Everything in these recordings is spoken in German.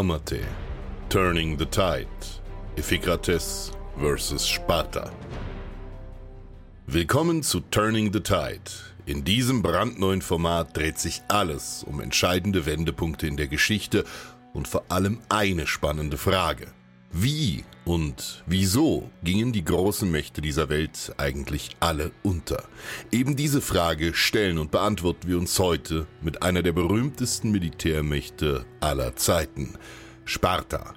Amate, Turning the Tide, Iphicrates vs. Sparta. Willkommen zu Turning the Tide. In diesem brandneuen Format dreht sich alles um entscheidende Wendepunkte in der Geschichte und vor allem eine spannende Frage. Wie und wieso gingen die großen Mächte dieser Welt eigentlich alle unter? Eben diese Frage stellen und beantworten wir uns heute mit einer der berühmtesten Militärmächte aller Zeiten, Sparta.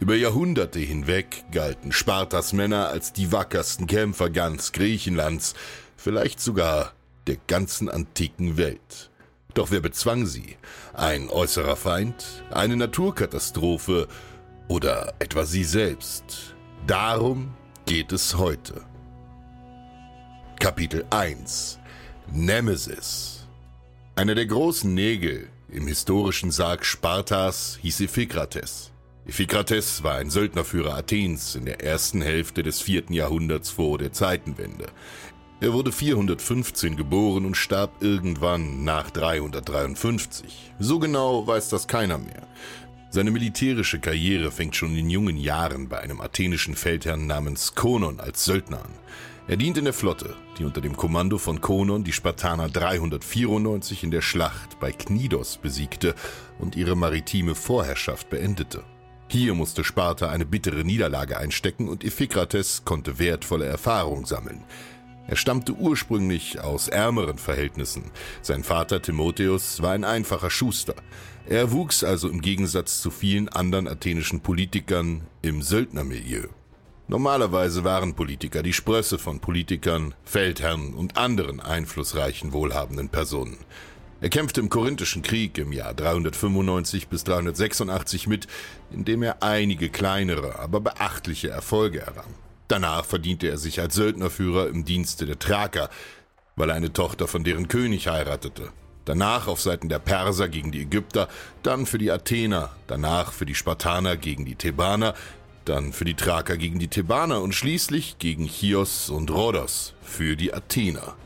Über Jahrhunderte hinweg galten Spartas Männer als die wackersten Kämpfer ganz Griechenlands, vielleicht sogar der ganzen antiken Welt. Doch wer bezwang sie? Ein äußerer Feind? Eine Naturkatastrophe? Oder etwa sie selbst? Darum geht es heute. Kapitel 1 Nemesis Einer der großen Nägel im historischen Sarg Spartas hieß Iphikrates. Iphikrates war ein Söldnerführer Athens in der ersten Hälfte des vierten Jahrhunderts vor der Zeitenwende. Er wurde 415 geboren und starb irgendwann nach 353. So genau weiß das keiner mehr. Seine militärische Karriere fängt schon in jungen Jahren bei einem athenischen Feldherrn namens Konon als Söldner an. Er dient in der Flotte, die unter dem Kommando von Konon die Spartaner 394 in der Schlacht bei Knidos besiegte und ihre maritime Vorherrschaft beendete. Hier musste Sparta eine bittere Niederlage einstecken und Iphikrates konnte wertvolle Erfahrung sammeln. Er stammte ursprünglich aus ärmeren Verhältnissen. Sein Vater Timotheus war ein einfacher Schuster. Er wuchs also im Gegensatz zu vielen anderen athenischen Politikern im Söldnermilieu. Normalerweise waren Politiker die Sprösse von Politikern, Feldherren und anderen einflussreichen, wohlhabenden Personen. Er kämpfte im Korinthischen Krieg im Jahr 395 bis 386 mit, indem er einige kleinere, aber beachtliche Erfolge errang. Danach verdiente er sich als Söldnerführer im Dienste der Thraker, weil er eine Tochter von deren König heiratete. Danach auf Seiten der Perser gegen die Ägypter, dann für die Athener, danach für die Spartaner gegen die Thebaner, dann für die Thraker gegen die Thebaner und schließlich gegen Chios und Rhodos für die Athener.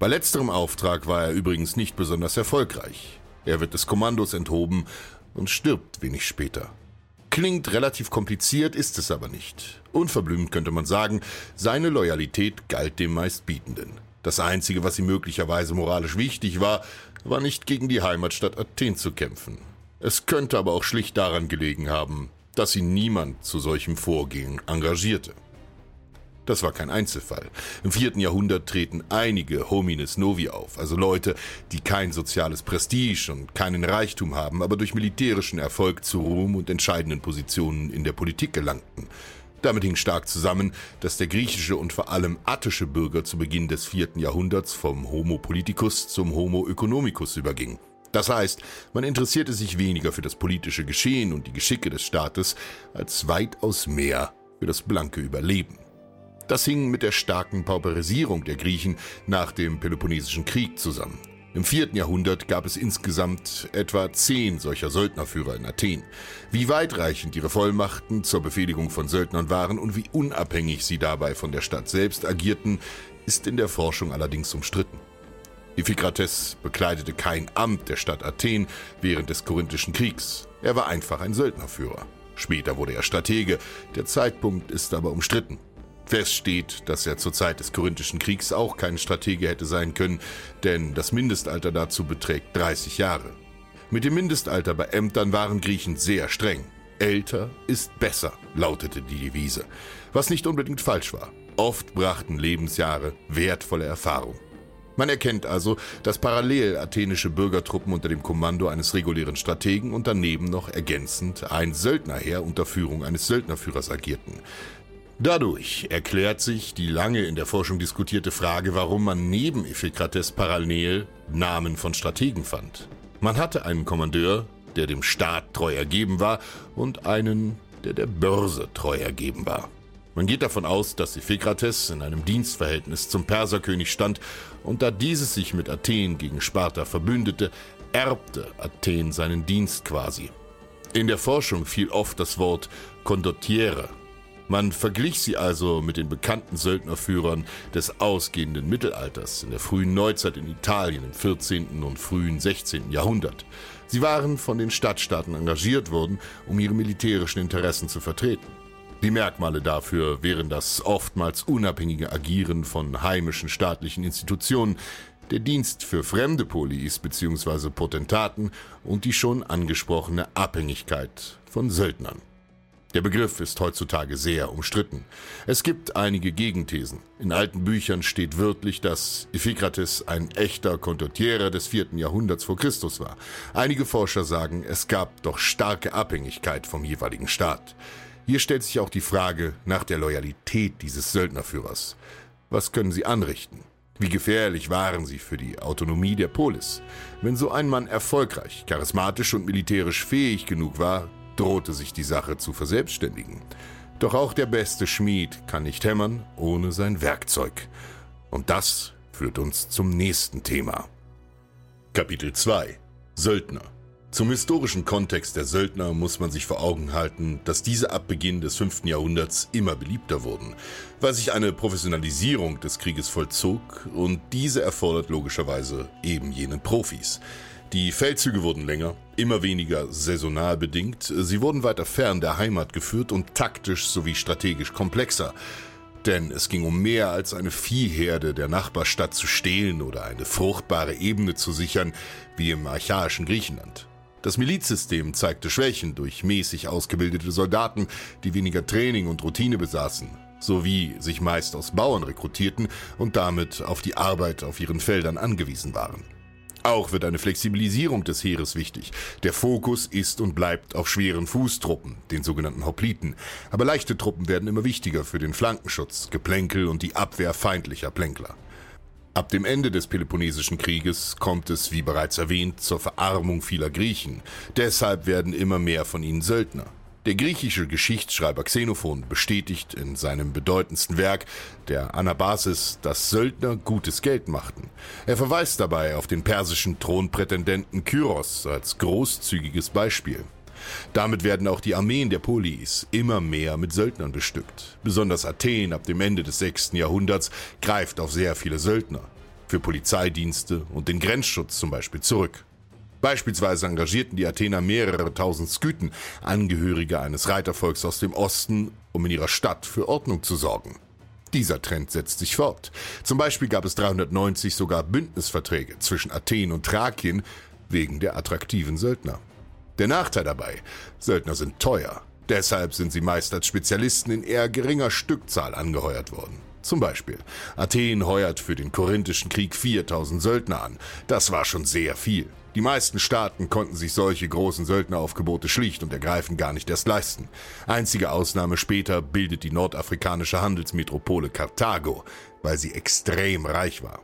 Bei letzterem Auftrag war er übrigens nicht besonders erfolgreich. Er wird des Kommandos enthoben und stirbt wenig später. Klingt relativ kompliziert, ist es aber nicht. Unverblümt könnte man sagen, seine Loyalität galt dem Meistbietenden. Das Einzige, was ihm möglicherweise moralisch wichtig war, war nicht gegen die Heimatstadt Athen zu kämpfen. Es könnte aber auch schlicht daran gelegen haben, dass ihn niemand zu solchem Vorgehen engagierte. Das war kein Einzelfall. Im vierten Jahrhundert treten einige Homines Novi auf, also Leute, die kein soziales Prestige und keinen Reichtum haben, aber durch militärischen Erfolg zu Ruhm und entscheidenden Positionen in der Politik gelangten. Damit hing stark zusammen, dass der griechische und vor allem attische Bürger zu Beginn des vierten Jahrhunderts vom Homo politicus zum Homo economicus überging. Das heißt, man interessierte sich weniger für das politische Geschehen und die Geschicke des Staates als weitaus mehr für das blanke Überleben. Das hing mit der starken Pauperisierung der Griechen nach dem Peloponnesischen Krieg zusammen. Im vierten Jahrhundert gab es insgesamt etwa zehn solcher Söldnerführer in Athen. Wie weitreichend ihre Vollmachten zur Befehligung von Söldnern waren und wie unabhängig sie dabei von der Stadt selbst agierten, ist in der Forschung allerdings umstritten. Iphikrates bekleidete kein Amt der Stadt Athen während des Korinthischen Kriegs. Er war einfach ein Söldnerführer. Später wurde er Stratege, der Zeitpunkt ist aber umstritten. Fest steht, dass er zur Zeit des Korinthischen Kriegs auch kein Stratege hätte sein können, denn das Mindestalter dazu beträgt 30 Jahre. Mit dem Mindestalter bei Ämtern waren Griechen sehr streng. Älter ist besser, lautete die Devise, was nicht unbedingt falsch war. Oft brachten Lebensjahre wertvolle Erfahrung. Man erkennt also, dass parallel athenische Bürgertruppen unter dem Kommando eines regulären Strategen und daneben noch ergänzend ein Söldnerheer unter Führung eines Söldnerführers agierten. Dadurch erklärt sich die lange in der Forschung diskutierte Frage, warum man neben Iphikrates parallel Namen von Strategen fand. Man hatte einen Kommandeur, der dem Staat treu ergeben war, und einen, der der Börse treu ergeben war. Man geht davon aus, dass Iphikrates in einem Dienstverhältnis zum Perserkönig stand und da dieses sich mit Athen gegen Sparta verbündete, erbte Athen seinen Dienst quasi. In der Forschung fiel oft das Wort Condottiere. Man verglich sie also mit den bekannten Söldnerführern des ausgehenden Mittelalters in der frühen Neuzeit in Italien im 14. und frühen 16. Jahrhundert. Sie waren von den Stadtstaaten engagiert worden, um ihre militärischen Interessen zu vertreten. Die Merkmale dafür wären das oftmals unabhängige Agieren von heimischen staatlichen Institutionen, der Dienst für fremde Polis bzw. Potentaten und die schon angesprochene Abhängigkeit von Söldnern. Der Begriff ist heutzutage sehr umstritten. Es gibt einige Gegenthesen. In alten Büchern steht wörtlich, dass Iphikrates ein echter Condottiere des vierten Jahrhunderts vor Christus war. Einige Forscher sagen, es gab doch starke Abhängigkeit vom jeweiligen Staat. Hier stellt sich auch die Frage nach der Loyalität dieses Söldnerführers. Was können sie anrichten? Wie gefährlich waren sie für die Autonomie der Polis? Wenn so ein Mann erfolgreich, charismatisch und militärisch fähig genug war, drohte sich die Sache zu verselbstständigen. Doch auch der beste Schmied kann nicht hämmern ohne sein Werkzeug. Und das führt uns zum nächsten Thema. Kapitel 2 Söldner zum historischen Kontext der Söldner muss man sich vor Augen halten, dass diese ab Beginn des 5. Jahrhunderts immer beliebter wurden, weil sich eine Professionalisierung des Krieges vollzog und diese erfordert logischerweise eben jene Profis. Die Feldzüge wurden länger, immer weniger saisonal bedingt, sie wurden weiter fern der Heimat geführt und taktisch sowie strategisch komplexer. Denn es ging um mehr als eine Viehherde der Nachbarstadt zu stehlen oder eine fruchtbare Ebene zu sichern, wie im archaischen Griechenland. Das Milizsystem zeigte Schwächen durch mäßig ausgebildete Soldaten, die weniger Training und Routine besaßen, sowie sich meist aus Bauern rekrutierten und damit auf die Arbeit auf ihren Feldern angewiesen waren. Auch wird eine Flexibilisierung des Heeres wichtig. Der Fokus ist und bleibt auf schweren Fußtruppen, den sogenannten Hopliten. Aber leichte Truppen werden immer wichtiger für den Flankenschutz, Geplänkel und die Abwehr feindlicher Plänkler. Ab dem Ende des Peloponnesischen Krieges kommt es, wie bereits erwähnt, zur Verarmung vieler Griechen. Deshalb werden immer mehr von ihnen Söldner. Der griechische Geschichtsschreiber Xenophon bestätigt in seinem bedeutendsten Werk, der Anabasis, dass Söldner gutes Geld machten. Er verweist dabei auf den persischen Thronprätendenten Kyros als großzügiges Beispiel. Damit werden auch die Armeen der Polis immer mehr mit Söldnern bestückt. Besonders Athen ab dem Ende des 6. Jahrhunderts greift auf sehr viele Söldner. Für Polizeidienste und den Grenzschutz zum Beispiel zurück. Beispielsweise engagierten die Athener mehrere tausend Skythen, Angehörige eines Reitervolks aus dem Osten, um in ihrer Stadt für Ordnung zu sorgen. Dieser Trend setzt sich fort. Zum Beispiel gab es 390 sogar Bündnisverträge zwischen Athen und Thrakien wegen der attraktiven Söldner. Der Nachteil dabei, Söldner sind teuer. Deshalb sind sie meist als Spezialisten in eher geringer Stückzahl angeheuert worden. Zum Beispiel, Athen heuert für den Korinthischen Krieg 4000 Söldner an. Das war schon sehr viel. Die meisten Staaten konnten sich solche großen Söldneraufgebote schlicht und ergreifend gar nicht erst leisten. Einzige Ausnahme später bildet die nordafrikanische Handelsmetropole Karthago, weil sie extrem reich war.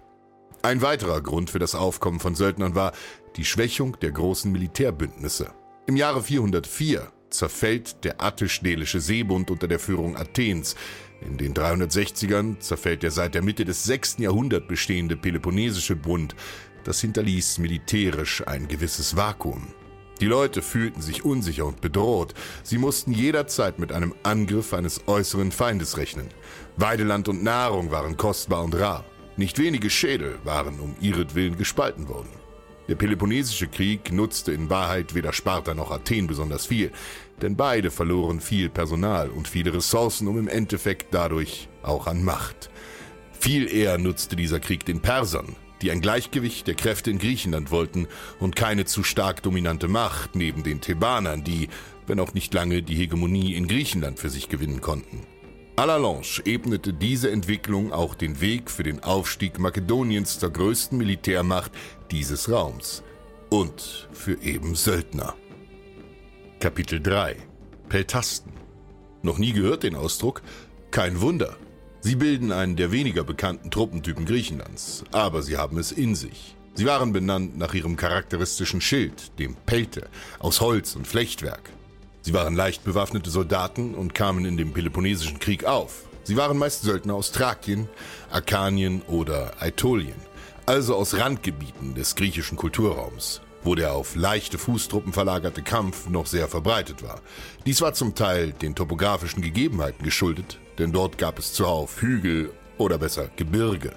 Ein weiterer Grund für das Aufkommen von Söldnern war die Schwächung der großen Militärbündnisse. Im Jahre 404 zerfällt der attisch-delische Seebund unter der Führung Athens. In den 360ern zerfällt der seit der Mitte des 6. Jahrhunderts bestehende Peloponnesische Bund. Das hinterließ militärisch ein gewisses Vakuum. Die Leute fühlten sich unsicher und bedroht. Sie mussten jederzeit mit einem Angriff eines äußeren Feindes rechnen. Weideland und Nahrung waren kostbar und rar. Nicht wenige Schädel waren um ihretwillen gespalten worden. Der Peloponnesische Krieg nutzte in Wahrheit weder Sparta noch Athen besonders viel, denn beide verloren viel Personal und viele Ressourcen, um im Endeffekt dadurch auch an Macht. Viel eher nutzte dieser Krieg den Persern, die ein Gleichgewicht der Kräfte in Griechenland wollten und keine zu stark dominante Macht neben den Thebanern, die, wenn auch nicht lange, die Hegemonie in Griechenland für sich gewinnen konnten. À la Lange ebnete diese Entwicklung auch den Weg für den Aufstieg Makedoniens zur größten Militärmacht dieses Raums und für eben Söldner. Kapitel 3 Peltasten. Noch nie gehört den Ausdruck? Kein Wunder. Sie bilden einen der weniger bekannten Truppentypen Griechenlands, aber sie haben es in sich. Sie waren benannt nach ihrem charakteristischen Schild, dem Pelte, aus Holz und Flechtwerk. Sie waren leicht bewaffnete Soldaten und kamen in dem Peloponnesischen Krieg auf. Sie waren meist Söldner aus Thrakien, Arkanien oder Aetolien, also aus Randgebieten des griechischen Kulturraums, wo der auf leichte Fußtruppen verlagerte Kampf noch sehr verbreitet war. Dies war zum Teil den topografischen Gegebenheiten geschuldet, denn dort gab es zuhauf Hügel oder besser Gebirge.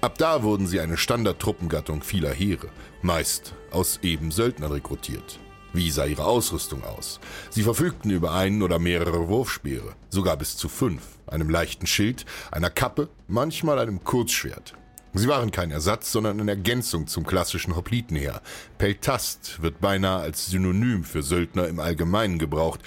Ab da wurden sie eine Standardtruppengattung vieler Heere, meist aus eben Söldnern rekrutiert. Wie sah ihre Ausrüstung aus? Sie verfügten über einen oder mehrere Wurfspeere, sogar bis zu fünf, einem leichten Schild, einer Kappe, manchmal einem Kurzschwert. Sie waren kein Ersatz, sondern eine Ergänzung zum klassischen Hoplitenheer. Peltast wird beinahe als Synonym für Söldner im Allgemeinen gebraucht,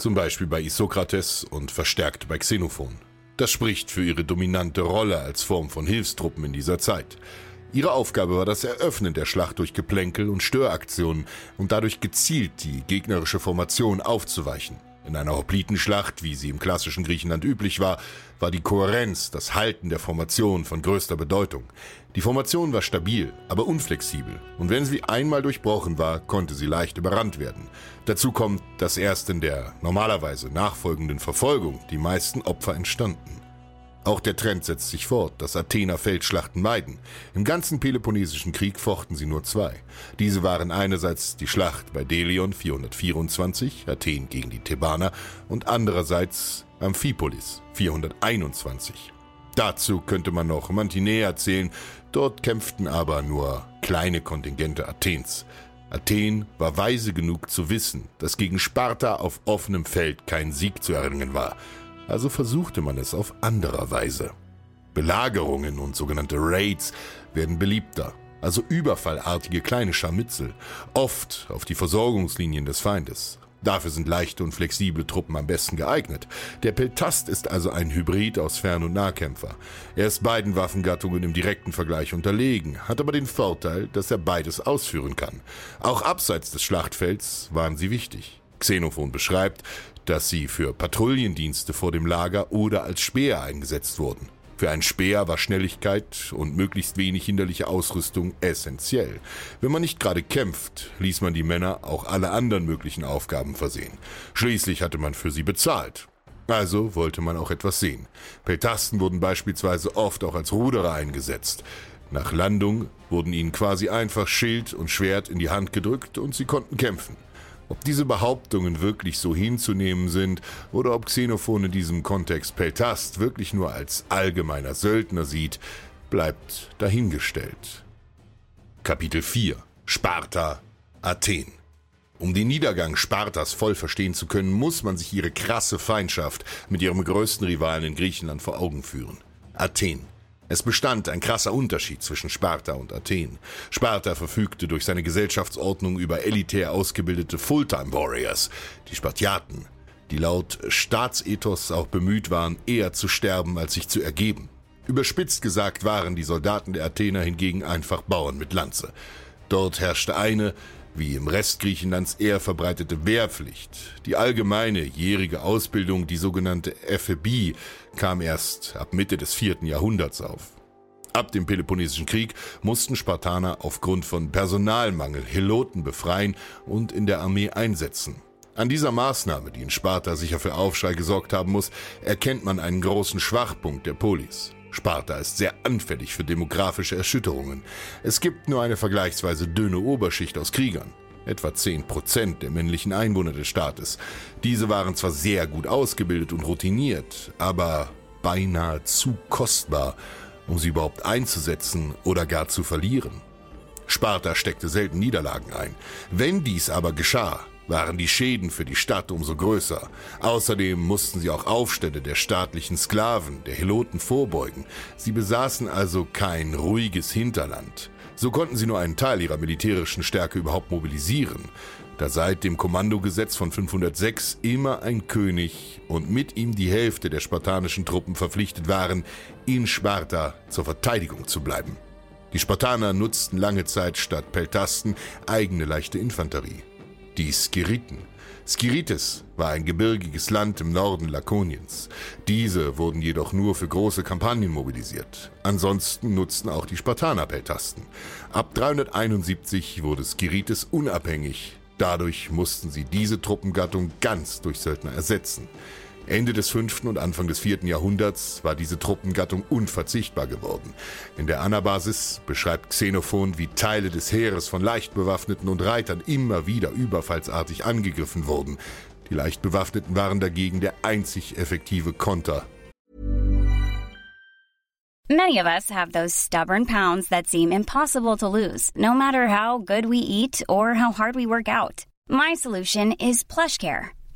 zum Beispiel bei Isokrates und verstärkt bei Xenophon. Das spricht für ihre dominante Rolle als Form von Hilfstruppen in dieser Zeit. Ihre Aufgabe war das Eröffnen der Schlacht durch Geplänkel und Störaktionen und dadurch gezielt die gegnerische Formation aufzuweichen. In einer Hoplitenschlacht, wie sie im klassischen Griechenland üblich war, war die Kohärenz, das Halten der Formation von größter Bedeutung. Die Formation war stabil, aber unflexibel, und wenn sie einmal durchbrochen war, konnte sie leicht überrannt werden. Dazu kommt, dass erst in der normalerweise nachfolgenden Verfolgung die meisten Opfer entstanden. Auch der Trend setzt sich fort, dass Athener Feldschlachten meiden. Im ganzen Peloponnesischen Krieg fochten sie nur zwei. Diese waren einerseits die Schlacht bei Delion 424, Athen gegen die Thebaner, und andererseits Amphipolis 421. Dazu könnte man noch Mantinea zählen, dort kämpften aber nur kleine Kontingente Athens. Athen war weise genug zu wissen, dass gegen Sparta auf offenem Feld kein Sieg zu erringen war also versuchte man es auf anderer Weise. Belagerungen und sogenannte Raids werden beliebter, also überfallartige kleine Scharmützel, oft auf die Versorgungslinien des Feindes. Dafür sind leichte und flexible Truppen am besten geeignet. Der Peltast ist also ein Hybrid aus Fern- und Nahkämpfer. Er ist beiden Waffengattungen im direkten Vergleich unterlegen, hat aber den Vorteil, dass er beides ausführen kann. Auch abseits des Schlachtfelds waren sie wichtig. Xenophon beschreibt, dass sie für Patrouillendienste vor dem Lager oder als Speer eingesetzt wurden. Für einen Speer war Schnelligkeit und möglichst wenig hinderliche Ausrüstung essentiell. Wenn man nicht gerade kämpft, ließ man die Männer auch alle anderen möglichen Aufgaben versehen. Schließlich hatte man für sie bezahlt. Also wollte man auch etwas sehen. Peltasten wurden beispielsweise oft auch als Ruderer eingesetzt. Nach Landung wurden ihnen quasi einfach Schild und Schwert in die Hand gedrückt und sie konnten kämpfen. Ob diese Behauptungen wirklich so hinzunehmen sind oder ob Xenophon in diesem Kontext Peltast wirklich nur als allgemeiner Söldner sieht, bleibt dahingestellt. Kapitel 4 Sparta Athen um den Niedergang Spartas voll verstehen zu können, muss man sich ihre krasse Feindschaft mit ihrem größten Rivalen in Griechenland vor Augen führen. Athen, es bestand ein krasser Unterschied zwischen Sparta und Athen. Sparta verfügte durch seine Gesellschaftsordnung über elitär ausgebildete Fulltime-Warriors, die Spartiaten, die laut Staatsethos auch bemüht waren, eher zu sterben, als sich zu ergeben. Überspitzt gesagt waren die Soldaten der Athener hingegen einfach Bauern mit Lanze. Dort herrschte eine, wie im Rest Griechenlands eher verbreitete Wehrpflicht. Die allgemeine jährige Ausbildung, die sogenannte Ephebie, kam erst ab Mitte des vierten Jahrhunderts auf. Ab dem Peloponnesischen Krieg mussten Spartaner aufgrund von Personalmangel Heloten befreien und in der Armee einsetzen. An dieser Maßnahme, die in Sparta sicher für Aufschrei gesorgt haben muss, erkennt man einen großen Schwachpunkt der Polis. Sparta ist sehr anfällig für demografische Erschütterungen. Es gibt nur eine vergleichsweise dünne Oberschicht aus Kriegern. Etwa 10% der männlichen Einwohner des Staates. Diese waren zwar sehr gut ausgebildet und routiniert, aber beinahe zu kostbar, um sie überhaupt einzusetzen oder gar zu verlieren. Sparta steckte selten Niederlagen ein. Wenn dies aber geschah, waren die Schäden für die Stadt umso größer. Außerdem mussten sie auch Aufstände der staatlichen Sklaven, der Heloten vorbeugen. Sie besaßen also kein ruhiges Hinterland. So konnten sie nur einen Teil ihrer militärischen Stärke überhaupt mobilisieren, da seit dem Kommandogesetz von 506 immer ein König und mit ihm die Hälfte der spartanischen Truppen verpflichtet waren, in Sparta zur Verteidigung zu bleiben. Die Spartaner nutzten lange Zeit statt Peltasten eigene leichte Infanterie die Skiriten. Skirites war ein gebirgiges Land im Norden Lakoniens. Diese wurden jedoch nur für große Kampagnen mobilisiert. Ansonsten nutzten auch die Spartaner Peltasten. Ab 371 wurde Skirites unabhängig. Dadurch mussten sie diese Truppengattung ganz durch Söldner ersetzen. Ende des fünften und Anfang des vierten Jahrhunderts war diese Truppengattung unverzichtbar geworden. In der Anabasis beschreibt Xenophon, wie Teile des Heeres von Leichtbewaffneten und Reitern immer wieder überfallsartig angegriffen wurden. Die Leichtbewaffneten waren dagegen der einzig effektive Konter. Many of us have those stubborn pounds that seem impossible to lose, no matter how good we eat or how hard we work out. My solution is PlushCare.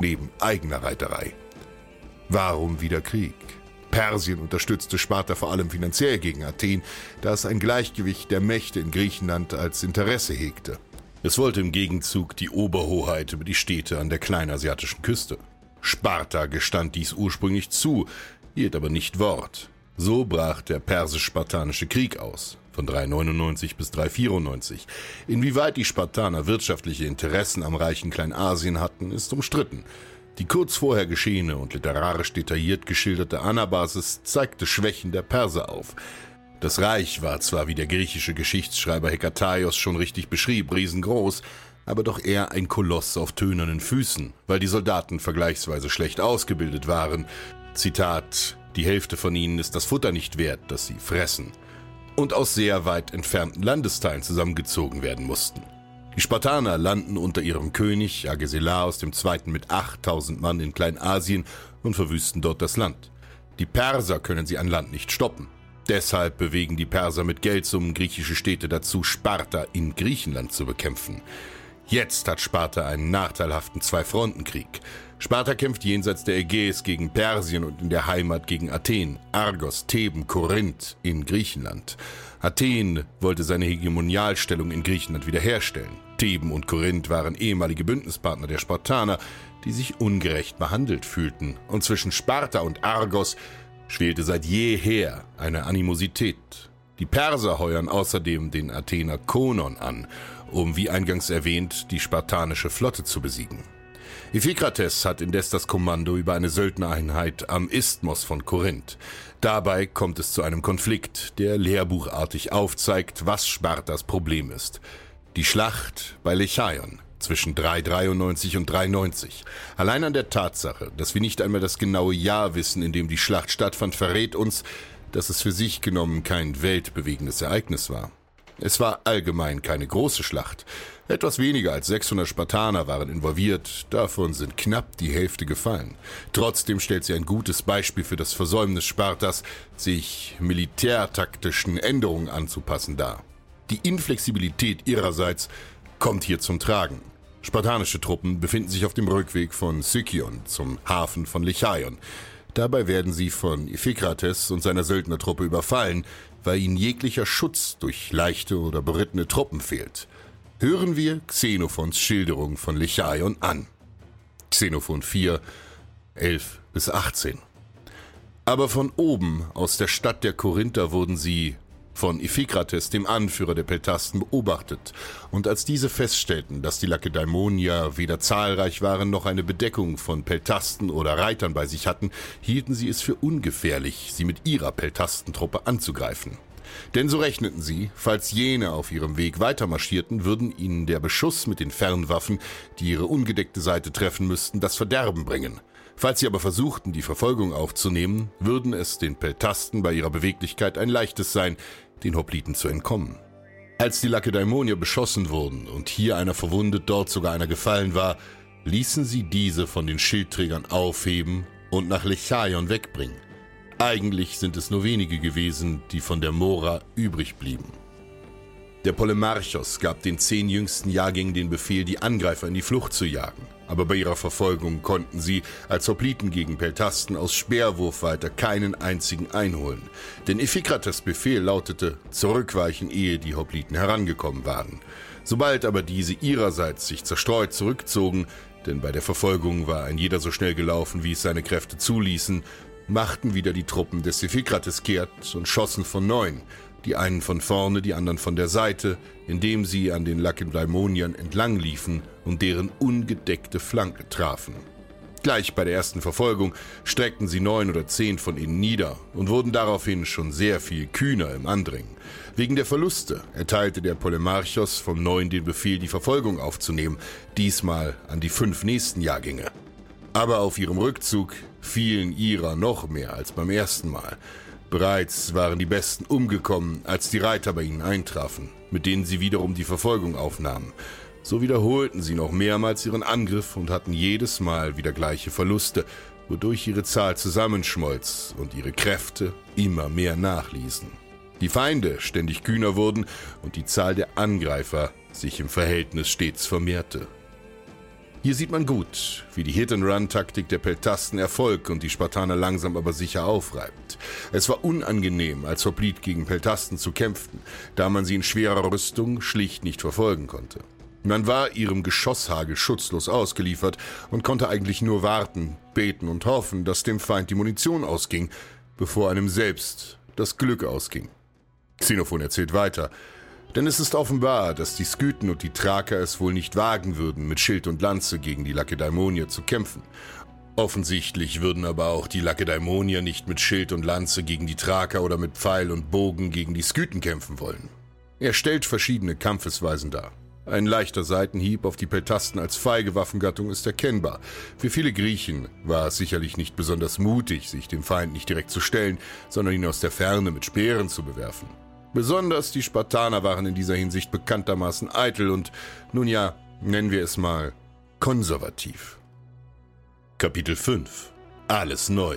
Neben eigener Reiterei. Warum wieder Krieg? Persien unterstützte Sparta vor allem finanziell gegen Athen, da es ein Gleichgewicht der Mächte in Griechenland als Interesse hegte. Es wollte im Gegenzug die Oberhoheit über die Städte an der kleinasiatischen Küste. Sparta gestand dies ursprünglich zu, hielt aber nicht Wort. So brach der persisch-spartanische Krieg aus, von 399 bis 394. Inwieweit die Spartaner wirtschaftliche Interessen am reichen Kleinasien hatten, ist umstritten. Die kurz vorher geschehene und literarisch detailliert geschilderte Anabasis zeigte Schwächen der Perser auf. Das Reich war zwar, wie der griechische Geschichtsschreiber Hekataios schon richtig beschrieb, riesengroß, aber doch eher ein Koloss auf tönernen Füßen, weil die Soldaten vergleichsweise schlecht ausgebildet waren. Zitat, die Hälfte von ihnen ist das Futter nicht wert, das sie fressen. Und aus sehr weit entfernten Landesteilen zusammengezogen werden mussten. Die Spartaner landen unter ihrem König Agesilaos II. mit 8000 Mann in Kleinasien und verwüsten dort das Land. Die Perser können sie an Land nicht stoppen. Deshalb bewegen die Perser mit Geldsummen griechische Städte dazu, Sparta in Griechenland zu bekämpfen. Jetzt hat Sparta einen nachteilhaften Zwei-Fronten-Krieg. Sparta kämpft jenseits der Ägäis gegen Persien und in der Heimat gegen Athen, Argos, Theben, Korinth in Griechenland. Athen wollte seine Hegemonialstellung in Griechenland wiederherstellen. Theben und Korinth waren ehemalige Bündnispartner der Spartaner, die sich ungerecht behandelt fühlten. Und zwischen Sparta und Argos schwelte seit jeher eine Animosität. Die Perser heuern außerdem den Athener Konon an, um, wie eingangs erwähnt, die spartanische Flotte zu besiegen. Iphikrates hat indes das Kommando über eine Söldnereinheit am Isthmos von Korinth. Dabei kommt es zu einem Konflikt, der lehrbuchartig aufzeigt, was Spartas Problem ist. Die Schlacht bei Lechaion zwischen 393 und 390. Allein an der Tatsache, dass wir nicht einmal das genaue Jahr wissen, in dem die Schlacht stattfand, verrät uns, dass es für sich genommen kein weltbewegendes Ereignis war. Es war allgemein keine große Schlacht. Etwas weniger als 600 Spartaner waren involviert, davon sind knapp die Hälfte gefallen. Trotzdem stellt sie ein gutes Beispiel für das Versäumnis Spartas, sich militärtaktischen Änderungen anzupassen dar. Die Inflexibilität ihrerseits kommt hier zum Tragen. Spartanische Truppen befinden sich auf dem Rückweg von Sykion zum Hafen von Lechaion. Dabei werden sie von Iphikrates und seiner Söldnertruppe überfallen, weil ihnen jeglicher Schutz durch leichte oder berittene Truppen fehlt. Hören wir Xenophons Schilderung von Lechaion an. Xenophon 4, 11 bis 18. Aber von oben, aus der Stadt der Korinther, wurden sie von Iphikrates, dem Anführer der Peltasten, beobachtet, und als diese feststellten, dass die Lakedaimonier weder zahlreich waren noch eine Bedeckung von Peltasten oder Reitern bei sich hatten, hielten sie es für ungefährlich, sie mit ihrer Peltastentruppe anzugreifen. Denn so rechneten sie, falls jene auf ihrem Weg weitermarschierten, würden ihnen der Beschuss mit den Fernwaffen, die ihre ungedeckte Seite treffen müssten, das Verderben bringen. Falls sie aber versuchten, die Verfolgung aufzunehmen, würden es den Peltasten bei ihrer Beweglichkeit ein leichtes sein, den Hopliten zu entkommen. Als die Lakedaimonier beschossen wurden und hier einer verwundet, dort sogar einer gefallen war, ließen sie diese von den Schildträgern aufheben und nach Lechaion wegbringen. Eigentlich sind es nur wenige gewesen, die von der Mora übrig blieben. Der Polemarchos gab den zehn jüngsten Jahrgängen den Befehl, die Angreifer in die Flucht zu jagen aber bei ihrer Verfolgung konnten sie als Hopliten gegen Peltasten aus Speerwurfweite keinen einzigen einholen. Denn Iphikrates Befehl lautete, zurückweichen, ehe die Hopliten herangekommen waren. Sobald aber diese ihrerseits sich zerstreut zurückzogen, denn bei der Verfolgung war ein jeder so schnell gelaufen, wie es seine Kräfte zuließen, machten wieder die Truppen des Iphikrates kehrt und schossen von neun, die einen von vorne, die anderen von der Seite, indem sie an den Lakedaimoniern entlang liefen und deren ungedeckte Flanke trafen. Gleich bei der ersten Verfolgung streckten sie neun oder zehn von ihnen nieder und wurden daraufhin schon sehr viel kühner im Andringen. Wegen der Verluste erteilte der Polemarchos vom Neuen den Befehl, die Verfolgung aufzunehmen, diesmal an die fünf nächsten Jahrgänge. Aber auf ihrem Rückzug fielen ihrer noch mehr als beim ersten Mal. Bereits waren die Besten umgekommen, als die Reiter bei ihnen eintrafen, mit denen sie wiederum die Verfolgung aufnahmen. So wiederholten sie noch mehrmals ihren Angriff und hatten jedes Mal wieder gleiche Verluste, wodurch ihre Zahl zusammenschmolz und ihre Kräfte immer mehr nachließen. Die Feinde ständig kühner wurden und die Zahl der Angreifer sich im Verhältnis stets vermehrte. Hier sieht man gut, wie die Hit-and-Run-Taktik der Peltasten Erfolg und die Spartaner langsam aber sicher aufreibt. Es war unangenehm, als Hoplit gegen Peltasten zu kämpfen, da man sie in schwerer Rüstung schlicht nicht verfolgen konnte. Man war ihrem Geschosshagel schutzlos ausgeliefert und konnte eigentlich nur warten, beten und hoffen, dass dem Feind die Munition ausging, bevor einem selbst das Glück ausging. Xenophon erzählt weiter, denn es ist offenbar, dass die Skythen und die Thraker es wohl nicht wagen würden, mit Schild und Lanze gegen die Lakedaimonier zu kämpfen. Offensichtlich würden aber auch die Lakedaimonier nicht mit Schild und Lanze gegen die Thraker oder mit Pfeil und Bogen gegen die Skythen kämpfen wollen. Er stellt verschiedene Kampfesweisen dar. Ein leichter Seitenhieb auf die Peltasten als feige Waffengattung ist erkennbar. Für viele Griechen war es sicherlich nicht besonders mutig, sich dem Feind nicht direkt zu stellen, sondern ihn aus der Ferne mit Speeren zu bewerfen. Besonders die Spartaner waren in dieser Hinsicht bekanntermaßen eitel und, nun ja, nennen wir es mal, konservativ. Kapitel 5 Alles neu.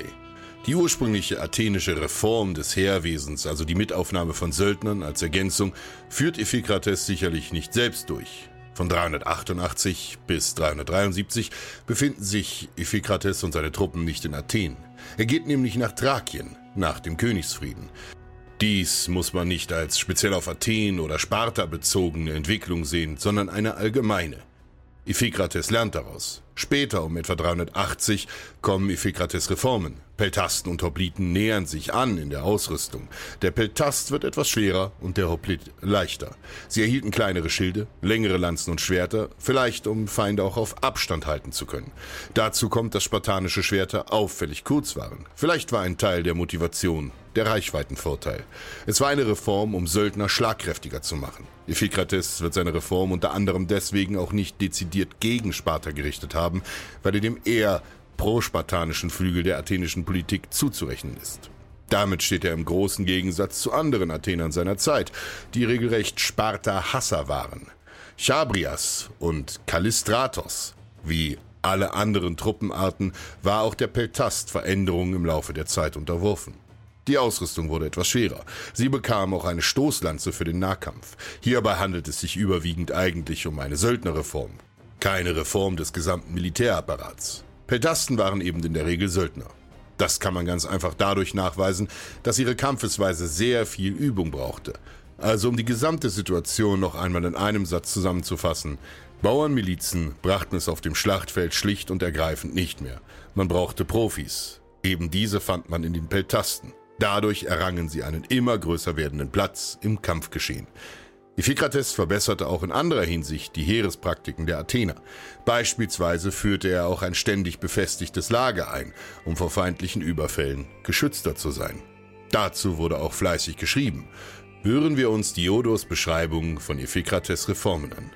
Die ursprüngliche athenische Reform des Heerwesens, also die Mitaufnahme von Söldnern als Ergänzung, führt Iphikrates sicherlich nicht selbst durch. Von 388 bis 373 befinden sich Iphikrates und seine Truppen nicht in Athen. Er geht nämlich nach Thrakien, nach dem Königsfrieden. Dies muss man nicht als speziell auf Athen oder Sparta bezogene Entwicklung sehen, sondern eine allgemeine. Iphikrates lernt daraus. Später, um etwa 380, kommen Iphikrates Reformen. Peltasten und Hopliten nähern sich an in der Ausrüstung. Der Peltast wird etwas schwerer und der Hoplit leichter. Sie erhielten kleinere Schilde, längere Lanzen und Schwerter, vielleicht um Feinde auch auf Abstand halten zu können. Dazu kommt, dass spartanische Schwerter auffällig kurz waren. Vielleicht war ein Teil der Motivation der Reichweitenvorteil. Es war eine Reform, um Söldner schlagkräftiger zu machen. Iphikrates wird seine Reform unter anderem deswegen auch nicht dezidiert gegen Sparta gerichtet haben, weil er dem eher prospartanischen Flügel der athenischen Politik zuzurechnen ist. Damit steht er im großen Gegensatz zu anderen Athenern seiner Zeit, die regelrecht Sparta-Hasser waren. Chabrias und Kallistratos, wie alle anderen Truppenarten, war auch der Peltast Veränderungen im Laufe der Zeit unterworfen. Die Ausrüstung wurde etwas schwerer. Sie bekam auch eine Stoßlanze für den Nahkampf. Hierbei handelt es sich überwiegend eigentlich um eine Söldnerreform. Keine Reform des gesamten Militärapparats. Peltasten waren eben in der Regel Söldner. Das kann man ganz einfach dadurch nachweisen, dass ihre Kampfesweise sehr viel Übung brauchte. Also um die gesamte Situation noch einmal in einem Satz zusammenzufassen. Bauernmilizen brachten es auf dem Schlachtfeld schlicht und ergreifend nicht mehr. Man brauchte Profis. Eben diese fand man in den Peltasten. Dadurch errangen sie einen immer größer werdenden Platz im Kampfgeschehen. Iphikrates verbesserte auch in anderer Hinsicht die Heerespraktiken der Athener. Beispielsweise führte er auch ein ständig befestigtes Lager ein, um vor feindlichen Überfällen geschützter zu sein. Dazu wurde auch fleißig geschrieben. Hören wir uns Diodos Beschreibung von Iphikrates Reformen an.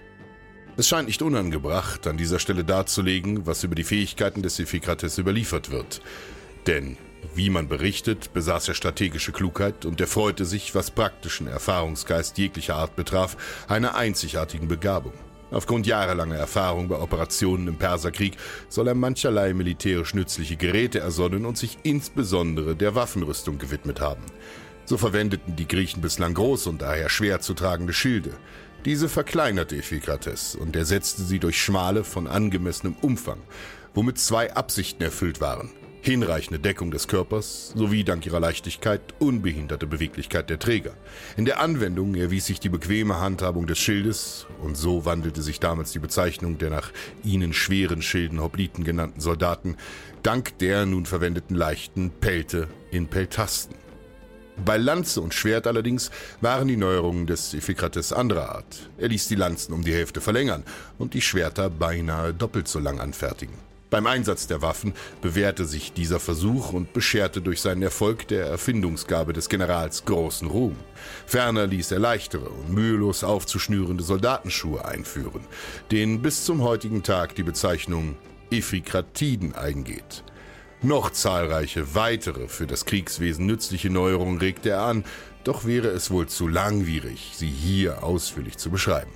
Es scheint nicht unangebracht, an dieser Stelle darzulegen, was über die Fähigkeiten des Iphikrates überliefert wird. Denn, wie man berichtet, besaß er strategische Klugheit und erfreute sich, was praktischen Erfahrungsgeist jeglicher Art betraf, einer einzigartigen Begabung. Aufgrund jahrelanger Erfahrung bei Operationen im Perserkrieg soll er mancherlei militärisch nützliche Geräte ersonnen und sich insbesondere der Waffenrüstung gewidmet haben. So verwendeten die Griechen bislang große und daher schwer zu tragende Schilde. Diese verkleinerte Iphikrates und ersetzte sie durch schmale von angemessenem Umfang, womit zwei Absichten erfüllt waren. Hinreichende Deckung des Körpers sowie dank ihrer Leichtigkeit unbehinderte Beweglichkeit der Träger. In der Anwendung erwies sich die bequeme Handhabung des Schildes und so wandelte sich damals die Bezeichnung der nach ihnen schweren Schilden Hopliten genannten Soldaten dank der nun verwendeten leichten Pelte in Peltasten. Bei Lanze und Schwert allerdings waren die Neuerungen des Iphikrates anderer Art. Er ließ die Lanzen um die Hälfte verlängern und die Schwerter beinahe doppelt so lang anfertigen. Beim Einsatz der Waffen bewährte sich dieser Versuch und bescherte durch seinen Erfolg der Erfindungsgabe des Generals großen Ruhm. Ferner ließ er leichtere und mühelos aufzuschnürende Soldatenschuhe einführen, denen bis zum heutigen Tag die Bezeichnung Iphikratiden eingeht. Noch zahlreiche weitere für das Kriegswesen nützliche Neuerungen regte er an, doch wäre es wohl zu langwierig, sie hier ausführlich zu beschreiben.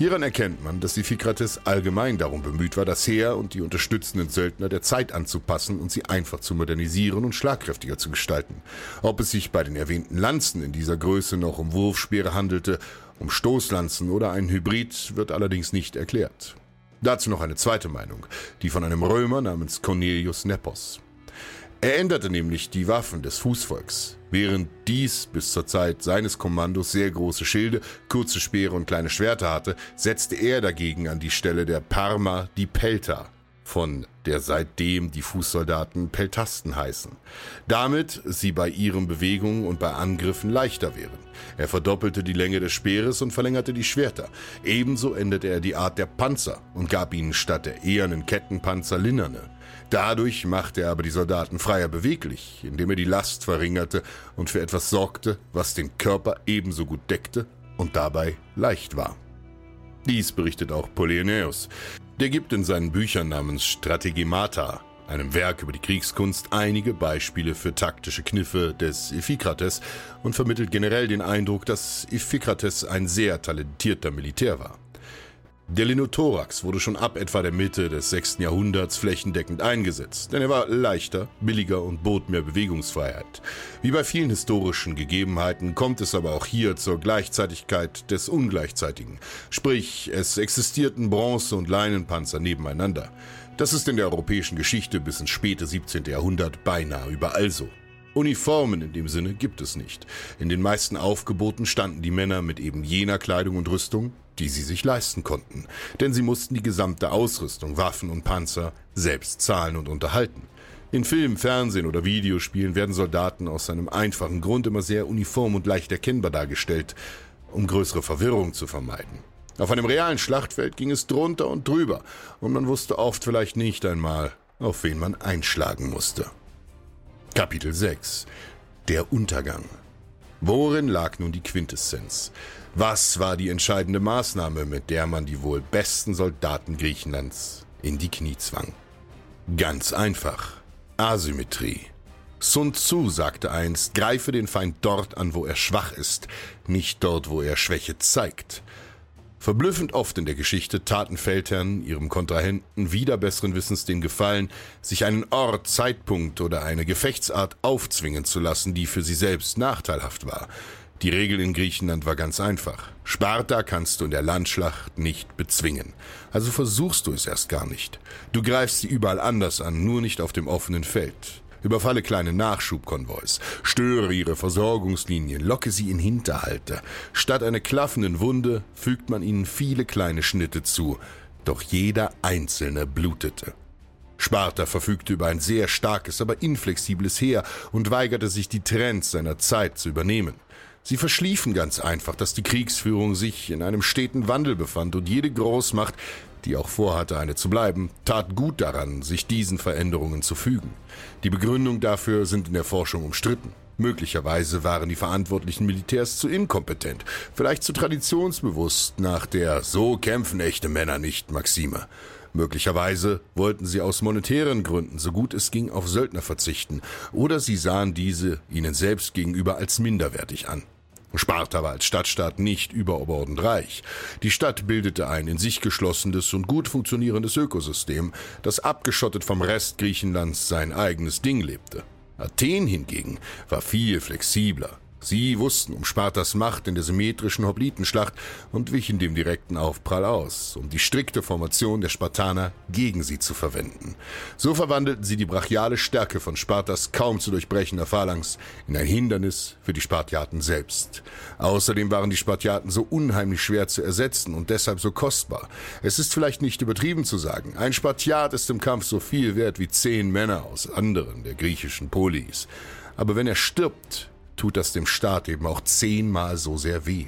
Hieran erkennt man, dass Iphikrates allgemein darum bemüht war, das Heer und die unterstützenden Söldner der Zeit anzupassen und sie einfach zu modernisieren und schlagkräftiger zu gestalten. Ob es sich bei den erwähnten Lanzen in dieser Größe noch um Wurfspeere handelte, um Stoßlanzen oder einen Hybrid, wird allerdings nicht erklärt. Dazu noch eine zweite Meinung, die von einem Römer namens Cornelius Nepos. Er änderte nämlich die Waffen des Fußvolks. Während dies bis zur Zeit seines Kommandos sehr große Schilde, kurze Speere und kleine Schwerter hatte, setzte er dagegen an die Stelle der Parma die Pelta, von der seitdem die Fußsoldaten Peltasten heißen. Damit sie bei ihren Bewegungen und bei Angriffen leichter wären. Er verdoppelte die Länge des Speeres und verlängerte die Schwerter. Ebenso änderte er die Art der Panzer und gab ihnen statt der ehernen Kettenpanzer Linnerne. Dadurch machte er aber die Soldaten freier beweglich, indem er die Last verringerte und für etwas sorgte, was den Körper ebenso gut deckte und dabei leicht war. Dies berichtet auch Polyneus. Der gibt in seinen Büchern namens Strategimata, einem Werk über die Kriegskunst, einige Beispiele für taktische Kniffe des Iphikrates und vermittelt generell den Eindruck, dass Iphikrates ein sehr talentierter Militär war. Der Linothorax wurde schon ab etwa der Mitte des 6. Jahrhunderts flächendeckend eingesetzt, denn er war leichter, billiger und bot mehr Bewegungsfreiheit. Wie bei vielen historischen Gegebenheiten kommt es aber auch hier zur Gleichzeitigkeit des Ungleichzeitigen, sprich es existierten Bronze- und Leinenpanzer nebeneinander. Das ist in der europäischen Geschichte bis ins späte 17. Jahrhundert beinahe überall so. Uniformen in dem Sinne gibt es nicht. In den meisten Aufgeboten standen die Männer mit eben jener Kleidung und Rüstung, die sie sich leisten konnten, denn sie mussten die gesamte Ausrüstung, Waffen und Panzer selbst zahlen und unterhalten. In Film, Fernsehen oder Videospielen werden Soldaten aus einem einfachen Grund immer sehr uniform und leicht erkennbar dargestellt, um größere Verwirrung zu vermeiden. Auf einem realen Schlachtfeld ging es drunter und drüber, und man wusste oft vielleicht nicht einmal, auf wen man einschlagen musste. Kapitel 6 Der Untergang Worin lag nun die Quintessenz? Was war die entscheidende Maßnahme, mit der man die wohl besten Soldaten Griechenlands in die Knie zwang? Ganz einfach. Asymmetrie. Sun Tzu sagte einst, greife den Feind dort an, wo er schwach ist, nicht dort, wo er Schwäche zeigt. Verblüffend oft in der Geschichte taten Feldherren ihrem Kontrahenten wieder besseren Wissens den Gefallen, sich einen Ort, Zeitpunkt oder eine Gefechtsart aufzwingen zu lassen, die für sie selbst nachteilhaft war. Die Regel in Griechenland war ganz einfach. Sparta kannst du in der Landschlacht nicht bezwingen. Also versuchst du es erst gar nicht. Du greifst sie überall anders an, nur nicht auf dem offenen Feld. Überfalle kleine Nachschubkonvois, störe ihre Versorgungslinien, locke sie in Hinterhalte. Statt einer klaffenden Wunde fügt man ihnen viele kleine Schnitte zu, doch jeder einzelne blutete. Sparta verfügte über ein sehr starkes, aber inflexibles Heer und weigerte sich, die Trends seiner Zeit zu übernehmen. Sie verschliefen ganz einfach, dass die Kriegsführung sich in einem steten Wandel befand und jede Großmacht, die auch vorhatte, eine zu bleiben, tat gut daran, sich diesen Veränderungen zu fügen. Die Begründung dafür sind in der Forschung umstritten. Möglicherweise waren die verantwortlichen Militärs zu inkompetent, vielleicht zu traditionsbewusst nach der So kämpfen echte Männer nicht Maxime. Möglicherweise wollten sie aus monetären Gründen so gut es ging auf Söldner verzichten, oder sie sahen diese ihnen selbst gegenüber als minderwertig an. Sparta war als Stadtstaat nicht überbordend reich. Die Stadt bildete ein in sich geschlossenes und gut funktionierendes Ökosystem, das abgeschottet vom Rest Griechenlands sein eigenes Ding lebte. Athen hingegen war viel flexibler. Sie wussten um Spartas Macht in der symmetrischen Hoplitenschlacht und wichen dem direkten Aufprall aus, um die strikte Formation der Spartaner gegen sie zu verwenden. So verwandelten sie die brachiale Stärke von Spartas kaum zu durchbrechender Phalanx in ein Hindernis für die Spartiaten selbst. Außerdem waren die Spartiaten so unheimlich schwer zu ersetzen und deshalb so kostbar. Es ist vielleicht nicht übertrieben zu sagen, ein Spartiat ist im Kampf so viel wert wie zehn Männer aus anderen der griechischen Polis. Aber wenn er stirbt, tut das dem Staat eben auch zehnmal so sehr weh.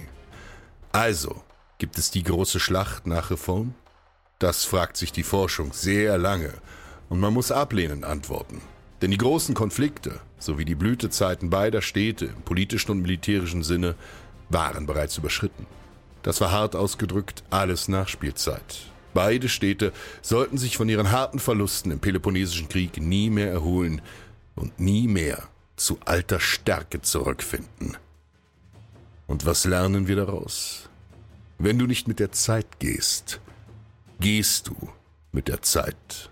Also, gibt es die große Schlacht nach Reform? Das fragt sich die Forschung sehr lange und man muss ablehnend antworten. Denn die großen Konflikte sowie die Blütezeiten beider Städte im politischen und militärischen Sinne waren bereits überschritten. Das war hart ausgedrückt alles Nachspielzeit. Beide Städte sollten sich von ihren harten Verlusten im Peloponnesischen Krieg nie mehr erholen und nie mehr zu alter Stärke zurückfinden. Und was lernen wir daraus? Wenn du nicht mit der Zeit gehst, gehst du mit der Zeit.